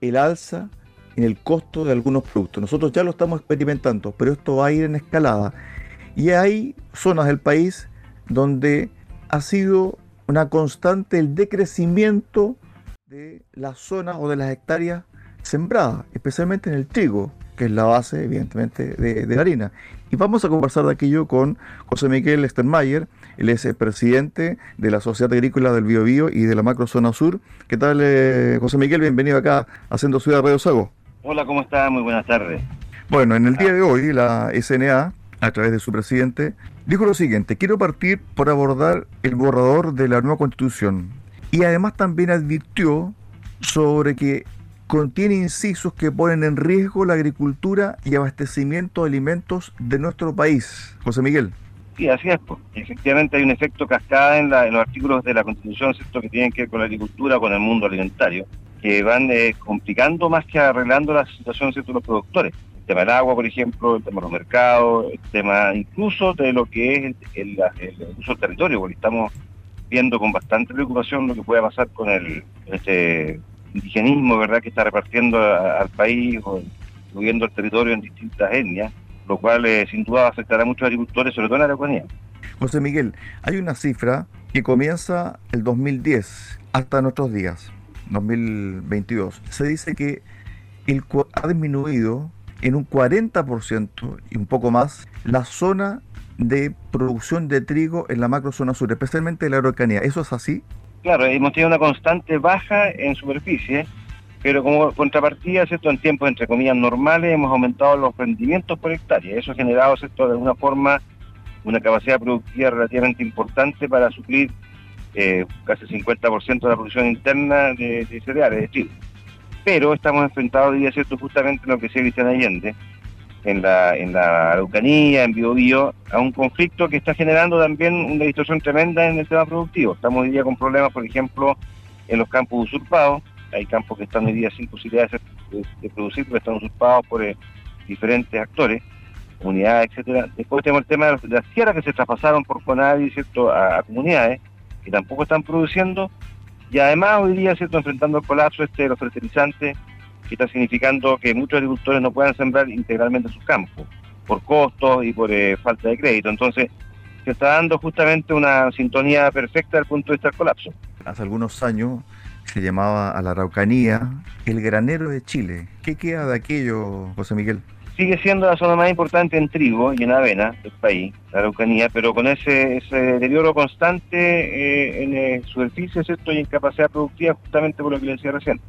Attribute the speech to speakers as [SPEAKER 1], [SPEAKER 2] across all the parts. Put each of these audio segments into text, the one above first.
[SPEAKER 1] el alza en el costo de algunos productos. Nosotros ya lo estamos experimentando, pero esto va a ir en escalada. Y hay zonas del país donde ha sido una constante el decrecimiento de las zonas o de las hectáreas sembradas, especialmente en el trigo, que es la base, evidentemente, de, la harina. Y vamos a conversar de aquello con José Miguel Sternmayer, él es el presidente de la Sociedad Agrícola del Biobío y de la Macrozona Sur. ¿Qué tal, eh, José Miguel? Bienvenido acá, haciendo Ciudad Radio Sago.
[SPEAKER 2] Hola, ¿cómo está? Muy buenas tardes.
[SPEAKER 1] Bueno, en el día de hoy, la SNA, a través de su presidente, dijo lo siguiente, quiero partir por abordar el borrador de la nueva constitución. Y además también advirtió sobre que contiene incisos que ponen en riesgo la agricultura y abastecimiento de alimentos de nuestro país. José Miguel.
[SPEAKER 2] Sí, así es. Pues. Efectivamente hay un efecto cascada en, los artículos de la Constitución, ¿cierto? que tienen que ver con la agricultura, con el mundo alimentario, que van eh, complicando más que arreglando la situación de los productores. El tema del agua, por ejemplo, el tema de los mercados, el tema incluso de lo que es el, uso del territorio, porque estamos viendo con bastante preocupación lo que puede pasar con el este indigenismo, ¿verdad?, que está repartiendo al país o subiendo el territorio en distintas etnias, lo cual eh, sin duda afectará a muchos agricultores, sobre todo en la Araucanía.
[SPEAKER 1] José Miguel, hay una cifra que comienza el 2010 hasta nuestros días, 2022. Se dice que el, ha disminuido en un 40% y un poco más la zona de producción de trigo en la macrozona sur, especialmente en la Araucanía. ¿Eso es así?
[SPEAKER 2] Claro, hemos tenido una constante baja en superficie, pero como contrapartida, ¿cierto? en tiempos entre comillas normales hemos aumentado los rendimientos por hectárea. Eso ha generado ¿cierto? de alguna forma una capacidad productiva relativamente importante para suplir eh, casi el 50% de la producción interna de, cereales, de trigo. Pero estamos enfrentados día, ¿cierto? justamente en lo que decía Cristian Allende, en la, en la Araucanía, en Biobío, a un conflicto que está generando también una distorsión tremenda en el tema productivo. Estamos hoy día con problemas, por ejemplo, en los campos usurpados. Hay campos que están hoy día sin posibilidad de, producir porque están usurpados por eh, diferentes actores, comunidades, etcétera. Después tenemos el tema de, las tierras que se traspasaron por Conavi, ¿cierto?, a, comunidades que tampoco están produciendo. Y además hoy día, ¿cierto?, enfrentando el colapso este de los fertilizantes, que está significando que muchos agricultores no puedan sembrar integralmente sus campos, por costos y por eh, falta de crédito. Entonces, se está dando justamente una sintonía perfecta el punto de vista del colapso.
[SPEAKER 1] Hace algunos años se llamaba a la Araucanía el granero de Chile. ¿Qué queda de aquello, José Miguel?
[SPEAKER 2] Sigue siendo la zona más importante en trigo y en avena del país, la Araucanía, pero con ese, deterioro constante eh, en eh, superficie ¿cierto? y en capacidad productiva, justamente por lo que le decía recién.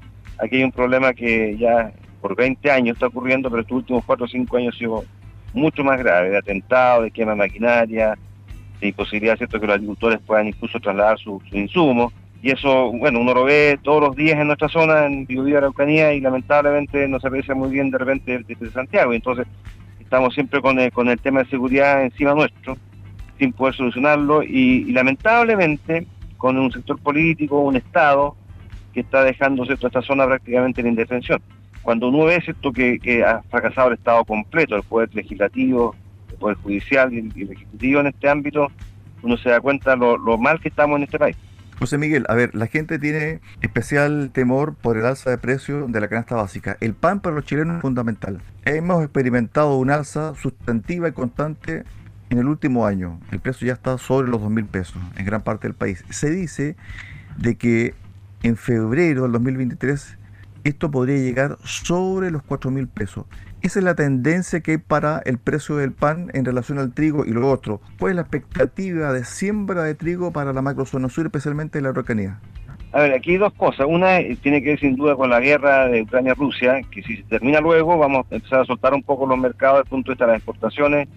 [SPEAKER 2] Aquí hay un problema que ya por 20 años está ocurriendo, pero estos últimos 4 o 5 años ha sido mucho más grave, de atentado, de quema de maquinaria, de imposibilidad ¿cierto? que los agricultores puedan incluso trasladar sus su insumos. Y eso, bueno, uno lo ve todos los días en nuestra zona, en Biobío Araucanía, y lamentablemente no se aprecia muy bien de repente desde Santiago. Entonces estamos siempre con el, con el tema de seguridad encima nuestro, sin poder solucionarlo. Y lamentablemente, con un sector político, un Estado, que está dejando esta zona prácticamente en indefensión. Cuando uno ve esto que, ha fracasado el Estado completo, el Poder Legislativo, el Poder Judicial y el, Ejecutivo en este ámbito, uno se da cuenta lo, lo mal que estamos en este país.
[SPEAKER 1] José Miguel, a ver, la gente tiene especial temor por el alza de precio de la canasta básica. El pan para los chilenos es fundamental. Hemos experimentado un alza sustantiva y constante en el último año. El precio ya está sobre los dos mil pesos en gran parte del país. Se dice de que en febrero del 2023 esto podría llegar sobre los 4 mil pesos. Esa es la tendencia que hay para el precio del pan en relación al trigo y lo otro. ¿Cuál es la expectativa de siembra de trigo para la macrozona sur, especialmente en la Araucanía?
[SPEAKER 2] A ver, aquí hay dos cosas. Una eh, tiene que ver sin duda con la guerra de Ucrania-Rusia, que si se termina luego vamos a empezar a soltar un poco los mercados desde el punto de vista de las exportaciones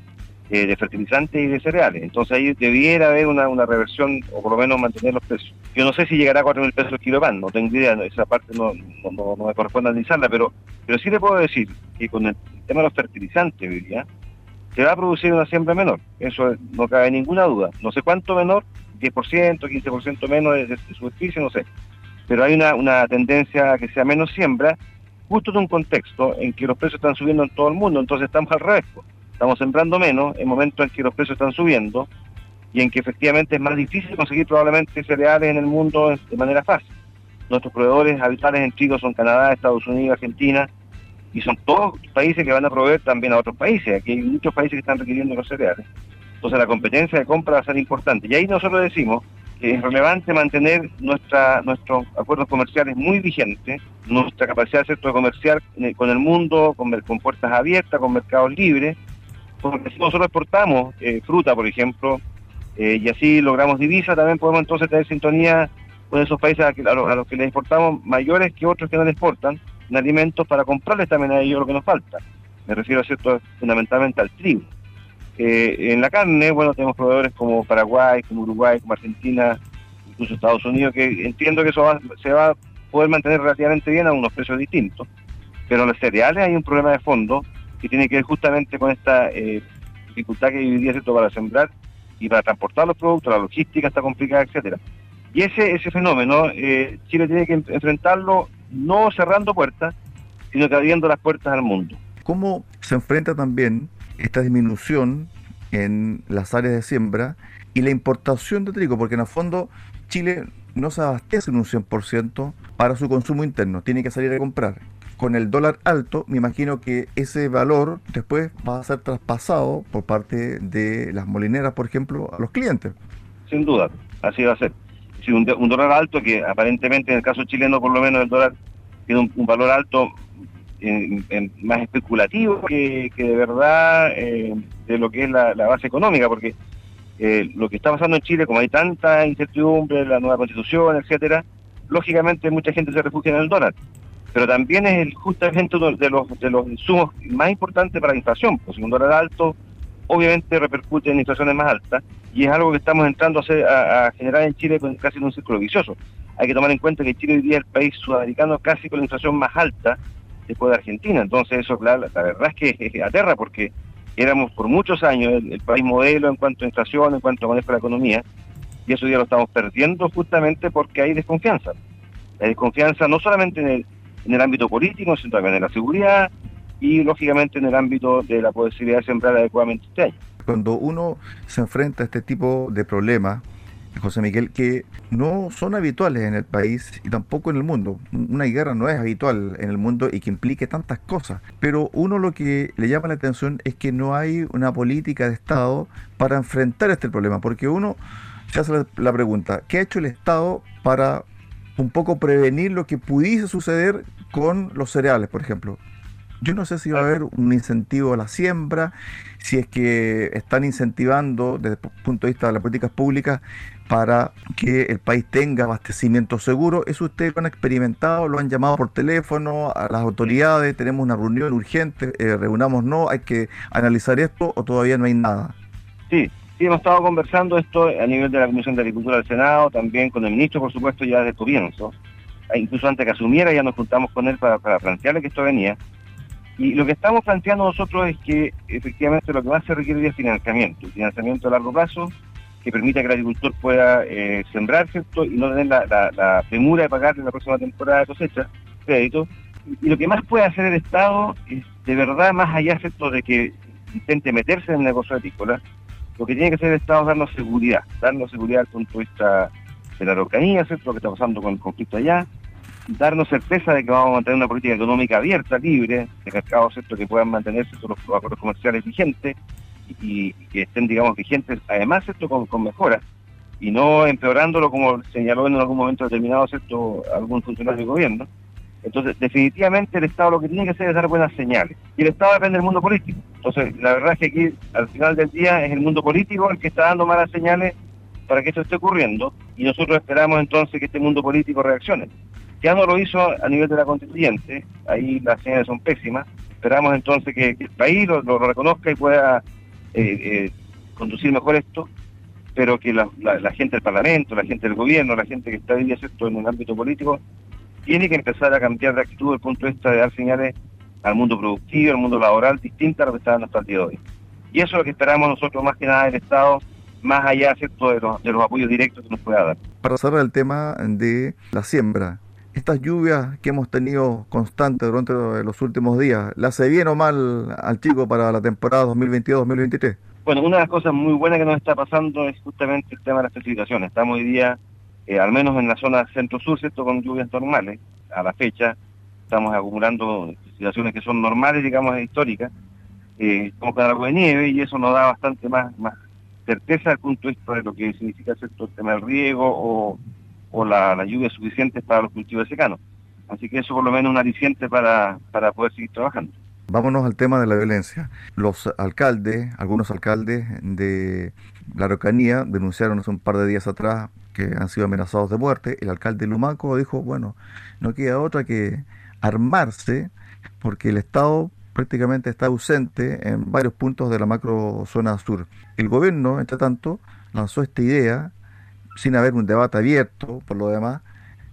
[SPEAKER 2] eh, de fertilizantes y de cereales. Entonces ahí debiera haber una, una reversión o por lo menos mantener los precios. Yo no sé si llegará a 4 mil pesos el kilo de pan, no tengo idea, esa parte no, no, me corresponde analizarla, pero, pero sí le puedo decir que con el tema de los fertilizantes, diría, se va a producir una siembra menor, eso no cabe ninguna duda. No sé cuánto menor, 10%, 15% menos de, de, superficie, no sé. Pero hay una, una tendencia a que sea menos siembra, justo en un contexto en que los precios están subiendo en todo el mundo, entonces estamos al revés. Estamos sembrando menos en momentos en que los precios están subiendo y en que efectivamente es más difícil conseguir probablemente cereales en el mundo de manera fácil. nuestros proveedores habituales en trigo son Canadá, Estados Unidos, Argentina, y son todos países que van a proveer también a otros países. Aquí hay muchos países que están requiriendo los cereales. Entonces la competencia de compra va a ser importante. Y ahí nosotros decimos que es relevante mantener nuestra, nuestros acuerdos comerciales muy vigentes, nuestra capacidad de sector comercial con el mundo, con puertas abiertas, con mercados libres, porque si nosotros exportamos eh, fruta, por ejemplo, eh, y así logramos divisa, también podemos entonces tener sintonía con esos países a, los, que les exportamos mayores que otros que no les exportan en alimentos para comprarles también a ellos lo que nos falta. Me refiero a cierto fundamentalmente al trigo. Eh, en la carne, bueno, tenemos proveedores como Paraguay, como Uruguay, como Argentina, incluso Estados Unidos, que entiendo que eso se va a poder mantener relativamente bien a unos precios distintos. Pero en los cereales hay un problema de fondo que tiene que ver justamente con esta eh, dificultad que hoy día para sembrar y para transportar los productos, la logística está complicada, etcétera. Y ese, ese fenómeno, eh, Chile tiene que enfrentarlo no cerrando puertas, sino que abriendo las puertas al mundo.
[SPEAKER 1] ¿Cómo se enfrenta también esta disminución en las áreas de siembra y la importación de trigo? Porque en el fondo Chile no se abastece en un 100% para su consumo interno, tiene que salir a comprar. Con el dólar alto, me imagino que ese valor después va a ser traspasado por parte de las molineras, por ejemplo, a los clientes.
[SPEAKER 2] Sin duda, así va a ser. Si un, dólar alto, que aparentemente en el caso chileno por lo menos el dólar tiene un, valor alto más especulativo que, de verdad eh, de lo que es la, base económica, porque eh, lo que está pasando en Chile, como hay tanta incertidumbre, la nueva constitución, etcétera, lógicamente mucha gente se refugia en el dólar. Pero también es el, justamente uno de los, de los insumos más importantes para la inflación, pues un dólar alto obviamente repercute en inflaciones más altas y es algo que estamos entrando a, a, generar en Chile con casi en un círculo vicioso. Hay que tomar en cuenta que Chile hoy día es el país sudamericano casi con la inflación más alta después de Argentina. Entonces eso, la verdad es que aterra porque éramos por muchos años el, país modelo en cuanto a inflación, en cuanto a manejo de la economía, y eso ya lo estamos perdiendo justamente porque hay desconfianza. Hay desconfianza no solamente en el, en el ámbito político, sino también en la seguridad y lógicamente en el ámbito de la posibilidad de sembrar adecuadamente este año.
[SPEAKER 1] Cuando uno se enfrenta a este tipo de problemas, José Miguel, que no son habituales en el país y tampoco en el mundo. Una guerra no es habitual en el mundo y que implique tantas cosas. Pero uno lo que le llama la atención es que no hay una política de Estado para enfrentar este problema, porque uno se hace la pregunta, ¿qué ha hecho el Estado para un poco prevenir lo que pudiese suceder con los cereales, por ejemplo? Yo no sé si va a haber un incentivo a la siembra, si es que están incentivando desde el punto de vista de las políticas públicas para que el país tenga abastecimiento seguro. Eso ustedes lo han experimentado, lo han llamado por teléfono a las autoridades, tenemos una reunión urgente, eh, reunámonos, hay que analizar esto o todavía no hay nada.
[SPEAKER 2] Sí, sí, hemos estado conversando esto a nivel de la Comisión de Agricultura del Senado, también con el ministro, por supuesto, ya desde comienzo. E incluso antes que asumiera ya nos juntamos con él para, para plantearle que esto venía. Y lo que estamos planteando nosotros es que efectivamente lo que más se requiere es financiamiento, financiamiento a largo plazo, que permita que el agricultor pueda eh, sembrar, ¿cierto? Y no tener la, premura de pagar en la próxima temporada de cosecha, crédito. Y, lo que más puede hacer el Estado es, de verdad, más allá, ¿cierto?, de que intente meterse en el negocio agrícola, lo que tiene que hacer el Estado es darnos seguridad, darnos seguridad al punto de vista de la Araucanía, ¿cierto?, lo que está pasando con el conflicto allá, darnos certeza de que vamos a mantener una política económica abierta, libre, de mercados ¿cierto? que puedan mantenerse los acuerdos comerciales vigentes y, que estén, digamos, vigentes, además, esto con, con mejoras y no empeorándolo como señaló en algún momento determinado ¿cierto? algún funcionario del gobierno. Entonces, definitivamente el Estado lo que tiene que hacer es dar buenas señales. Y el Estado depende del mundo político. Entonces, la verdad es que aquí, al final del día, es el mundo político el que está dando malas señales para que esto esté ocurriendo y nosotros esperamos entonces que este mundo político reaccione. Ya no lo hizo a nivel de la constituyente, ahí las señales son pésimas. Esperamos entonces que, el país lo, reconozca y pueda eh, eh, conducir mejor esto, pero que la, gente del Parlamento, la gente del gobierno, la gente que está hoy esto en un ámbito político, tiene que empezar a cambiar de actitud desde el punto de vista de dar señales al mundo productivo, al mundo laboral, distinta a lo que está en nuestro día de hoy. Y eso es lo que esperamos nosotros más que nada del Estado, más allá ¿cierto? De, los, de los apoyos directos que nos pueda dar.
[SPEAKER 1] Para cerrar el tema de la siembra, estas lluvias que hemos tenido constantes durante los últimos días, ¿le hace bien o mal al chico para la temporada 2022-2023?
[SPEAKER 2] Bueno, una de las cosas muy buenas que nos está pasando es justamente el tema de las precipitaciones. Estamos hoy día eh, al menos en la zona centro-sur, ¿cierto? Con lluvias normales, a la fecha estamos acumulando situaciones que son normales, digamos, históricas, eh, como con algo de nieve, y eso nos da bastante más, más certeza al punto de vista de lo que significa ¿cierto? el tema del riego o, o la, la lluvia suficiente para los cultivos secanos. Así que eso por lo menos es un aliciente para, para poder seguir trabajando.
[SPEAKER 1] Vámonos al tema de la violencia. Los alcaldes, algunos alcaldes de la Araucanía denunciaron hace un par de días atrás que han sido amenazados de muerte. El alcalde Lumaco dijo, bueno, no queda otra que armarse porque el Estado prácticamente está ausente en varios puntos de la macro zona sur. El gobierno, entre tanto, lanzó esta idea, sin haber un debate abierto, por lo demás,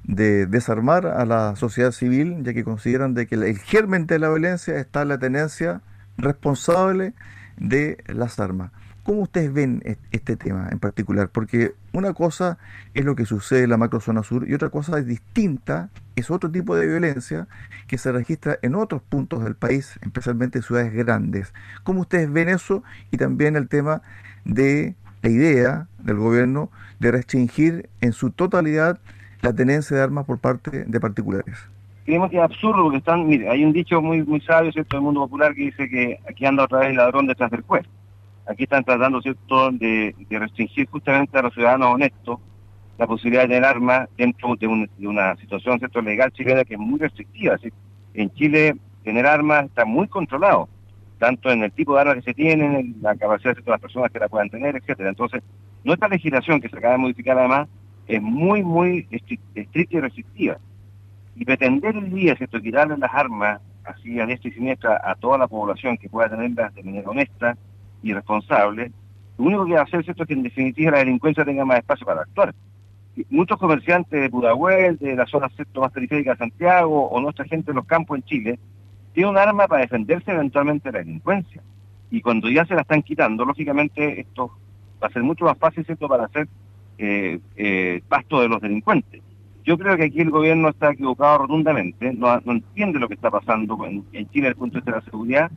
[SPEAKER 1] de desarmar a la sociedad civil, ya que consideran de que el germen de la violencia está en la tenencia responsable de las armas. ¿Cómo ustedes ven este tema en particular? Porque una cosa es lo que sucede en la macrozona sur y otra cosa es distinta, es otro tipo de violencia que se registra en otros puntos del país, especialmente en ciudades grandes. ¿Cómo ustedes ven eso? Y también el tema de la idea del gobierno de restringir en su totalidad la tenencia de armas por parte de particulares.
[SPEAKER 2] Creemos que es absurdo porque están, mire, hay un dicho muy muy sabio, del mundo popular que dice que aquí anda otra vez el ladrón detrás del juez. Aquí están tratando, ¿cierto?, de, restringir justamente a los ciudadanos honestos la posibilidad de tener armas dentro de, una situación, ¿cierto?, legal chilena que es muy restrictiva. En Chile tener armas está muy controlado, tanto en el tipo de armas que se tienen, en la capacidad de las personas que la puedan tener, etcétera. Entonces, nuestra legislación, que se acaba de modificar además, es muy, muy estricta y restrictiva. Y pretender el día, ¿cierto?, quitarle las armas así a diestra y siniestra a toda la población que pueda tenerlas de manera honesta y responsable, lo único que va a hacer, ¿cierto?, es que en definitiva la delincuencia tenga más espacio para actuar. Muchos comerciantes de Pudahuel, de la zona ¿cierto? más periférica de Santiago, o nuestra gente en los campos en Chile, tiene un arma para defenderse eventualmente de la delincuencia. Y cuando ya se la están quitando, lógicamente esto va a ser mucho más fácil, ¿cierto?, para hacer eh, eh, pasto de los delincuentes. Yo creo que aquí el gobierno está equivocado rotundamente, no, entiende lo que está pasando en, Chile desde el punto de vista de la seguridad,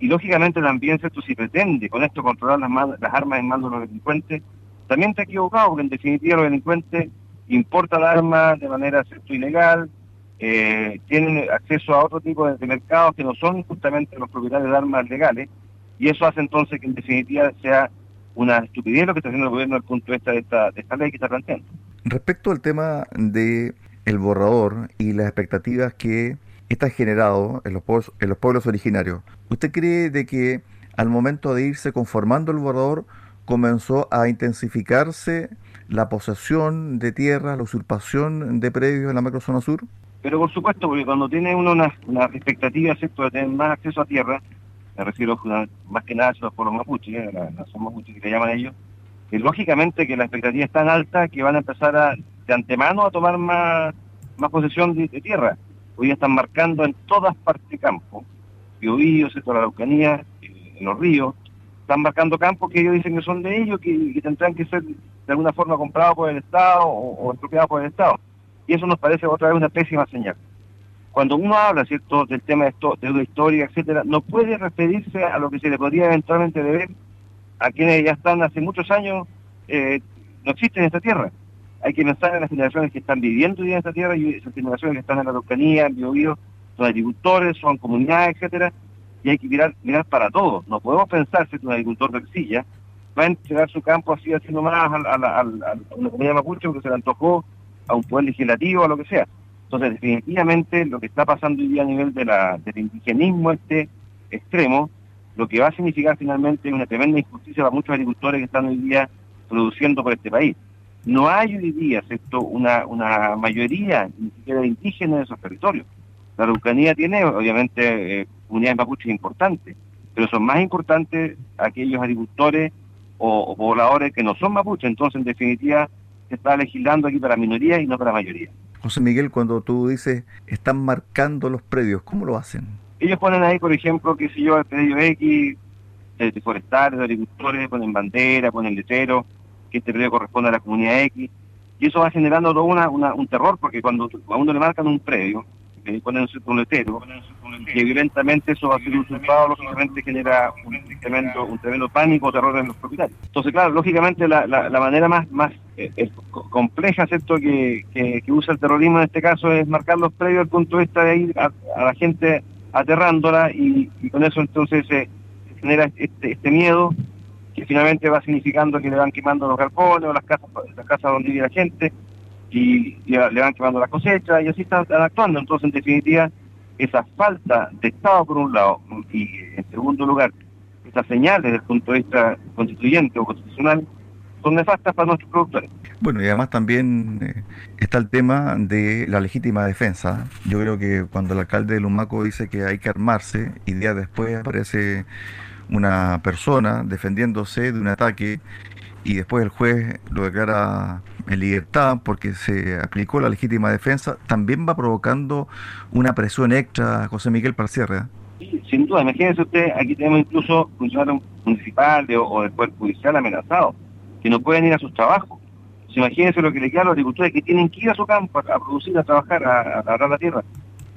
[SPEAKER 2] y lógicamente también, ¿cierto? si pretende con esto controlar las, armas en manos de los delincuentes, también está equivocado, porque en definitiva los delincuentes importan armas de manera ¿cierto? ilegal, eh, tienen acceso a otro tipo de, mercados que no son justamente los propietarios de armas legales, y eso hace entonces que en definitiva sea una estupidez lo que está haciendo el gobierno desde el punto de vista de esta, de esta ley que está planteando.
[SPEAKER 1] Respecto al tema de el borrador y las expectativas que está generado en los, pueblos, en los pueblos originarios, ¿usted cree de que al momento de irse conformando el borrador comenzó a intensificarse la posesión de tierra, la usurpación de predios en la macrozona sur?
[SPEAKER 2] Pero por supuesto, porque cuando tiene uno una, una expectativa de tener más acceso a tierra, me refiero más que nada a los pueblos mapuches, ¿eh? la nación mapuche que le llaman ellos, y lógicamente que la expectativa es tan alta que van a empezar a, de antemano a tomar más, más posesión de, tierra. Hoy están marcando en todas partes campos, Biobío, toda la Araucanía, eh, los ríos, están marcando campos que ellos dicen que son de ellos, que, que tendrán que ser de alguna forma comprados por el Estado o, o por el Estado. Y eso nos parece otra vez una pésima señal cuando uno habla cierto del tema de, esto, de la historia, etcétera, no puede referirse a lo que se le podría eventualmente deber a quienes ya están hace muchos años, eh, no existen en esta tierra. Hay que pensar en las generaciones que están viviendo en esta tierra y esas generaciones que están en la Araucanía, en Biobío, son agricultores, son comunidades, etcétera, y hay que mirar, mirar para todos. No podemos pensar si un agricultor de Silla va a entregar su campo así haciendo más a, una comunidad mapuche porque se le antojó a un poder legislativo, a lo que sea. Entonces, definitivamente, lo que está pasando hoy día a nivel de la, del indigenismo este extremo, lo que va a significar finalmente una tremenda injusticia para muchos agricultores que están hoy día produciendo por este país. No hay hoy día, excepto una, una mayoría, ni siquiera indígenas en esos territorios. La Araucanía tiene, obviamente, eh, unidades mapuches importantes, pero son más importantes aquellos agricultores o, o, pobladores que no son mapuches. Entonces, en definitiva, se está legislando aquí para minorías y no para mayoría.
[SPEAKER 1] José Miguel, cuando tú dices están marcando los predios, ¿cómo lo hacen?
[SPEAKER 2] Ellos ponen ahí, por ejemplo, qué sé yo, el predio X, de forestales, de agricultores, ponen bandera, ponen letrero, que este predio corresponde a la comunidad X, y eso va generando todo una, un terror, porque cuando a uno le marcan un predio, eh, ponen un letero, que violentamente eso va a ser usurpado, lógicamente genera un tremendo, un tremendo pánico o terror en los propietarios. Entonces, claro, lógicamente la, la, manera más, más eh, compleja, ¿cierto?, que, que, usa el terrorismo en este caso es marcar los previos al punto de vista de ir a, la gente aterrándola y, con eso entonces se genera este, este miedo que finalmente va significando que le van quemando los galpones o las casas, las casas donde vive la gente y, le van quemando la cosecha y así están, actuando. Entonces, en definitiva, esa falta de Estado por un lado y en segundo lugar, esas señales desde el punto de vista constituyente o constitucional son nefastas para nuestros productores.
[SPEAKER 1] Bueno, y además también eh, está el tema de la legítima defensa. Yo creo que cuando el alcalde de Lumaco dice que hay que armarse y días después aparece una persona defendiéndose de un ataque y después el juez lo declara en libertad porque se aplicó la legítima defensa, también va provocando una presión extra, José Miguel, para. ¿eh?
[SPEAKER 2] Sí, sin duda, imagínense usted, aquí tenemos incluso funcionarios municipales o, del Poder Judicial amenazados, que no pueden ir a sus trabajos. imagínense lo que le queda a los agricultores que tienen que ir a su campo a, producir, a trabajar, a, agarrar la tierra.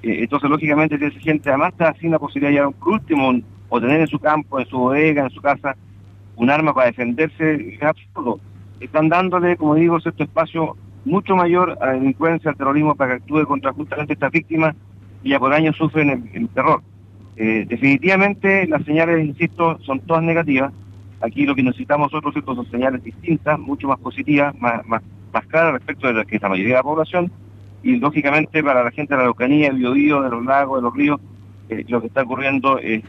[SPEAKER 2] Eh, entonces, lógicamente, esa gente además está sin la posibilidad de, por último, o tener en su campo, en su bodega, en su casa, un arma para defenderse, es absurdo. Están dándole, como digo, cierto espacio mucho mayor a la delincuencia, al terrorismo, para que actúe contra justamente estas víctimas y ya por años sufren el, terror. Eh, definitivamente las señales, insisto, son todas negativas. Aquí lo que necesitamos nosotros son señales distintas, mucho más positivas, más, claras respecto de lo que es la mayoría de la población y lógicamente para la gente de la localidad, el biodío, de los lagos, de los ríos, eh, lo que está ocurriendo es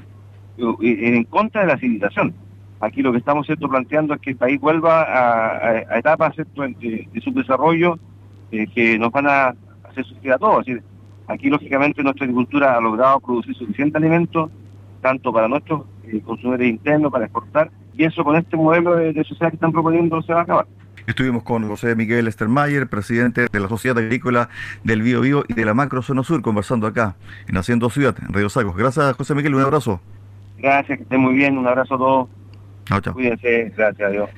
[SPEAKER 2] en contra de la civilización. Aquí lo que estamos ¿cierto? planteando es que el país vuelva a, etapas De, su desarrollo eh, que nos van a hacer sufrir a todos. aquí, lógicamente, nuestra agricultura ha logrado producir suficiente alimento, tanto para nuestros eh, consumidores internos, para exportar, y eso con este modelo de, sociedad que están proponiendo se va a acabar.
[SPEAKER 1] Estuvimos con José Miguel Estermayer, presidente de la Sociedad Agrícola del Bío Bío y de la Macro Zona Sur, conversando acá en Haciendo Ciudad, en Radio Sacos. Gracias, José Miguel, un abrazo.
[SPEAKER 2] Gracias, que estén muy bien, un abrazo a todos.
[SPEAKER 1] Chao, chao.
[SPEAKER 2] Cuídense, gracias adiós